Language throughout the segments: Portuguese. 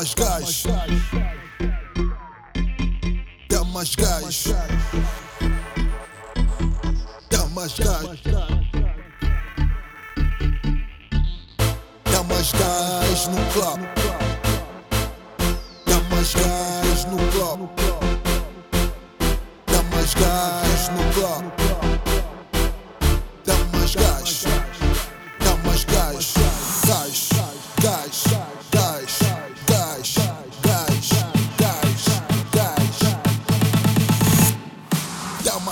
Mais gás. Dá mais gás. Dá mais gás. Dá mais gás no club. Dá mais gás no club. Dá mais gás no club.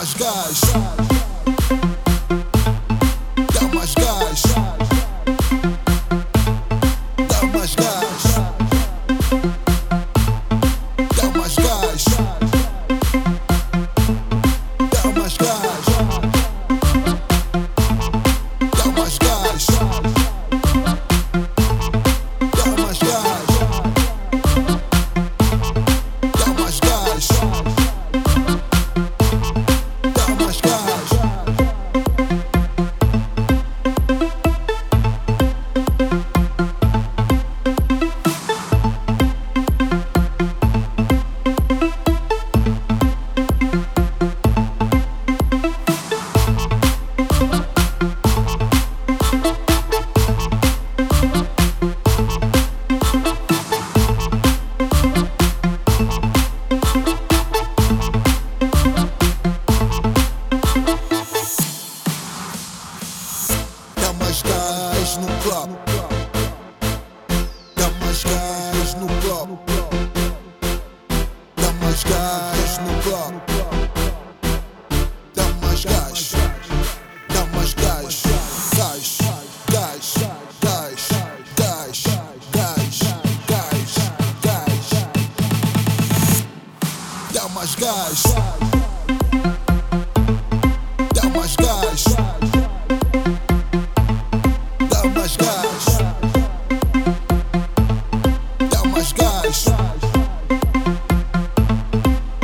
Mais gás. Dá mais. Mais gás no club. Dá mais gás no club. Dá mais gás no club. Dá mais gás. Dá mais gás. Gás. Gás. Gás. Gás. Gás. Gás. Gás. Dá mais gás. Dá mais gás.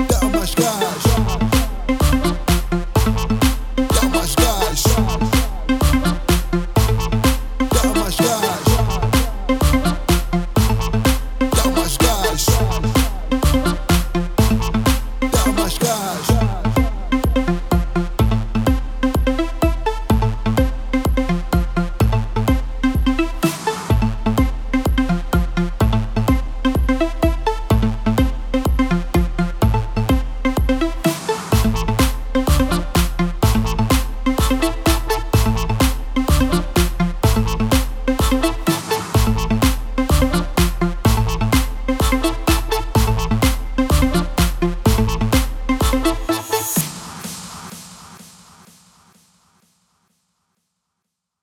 Dá mais gás.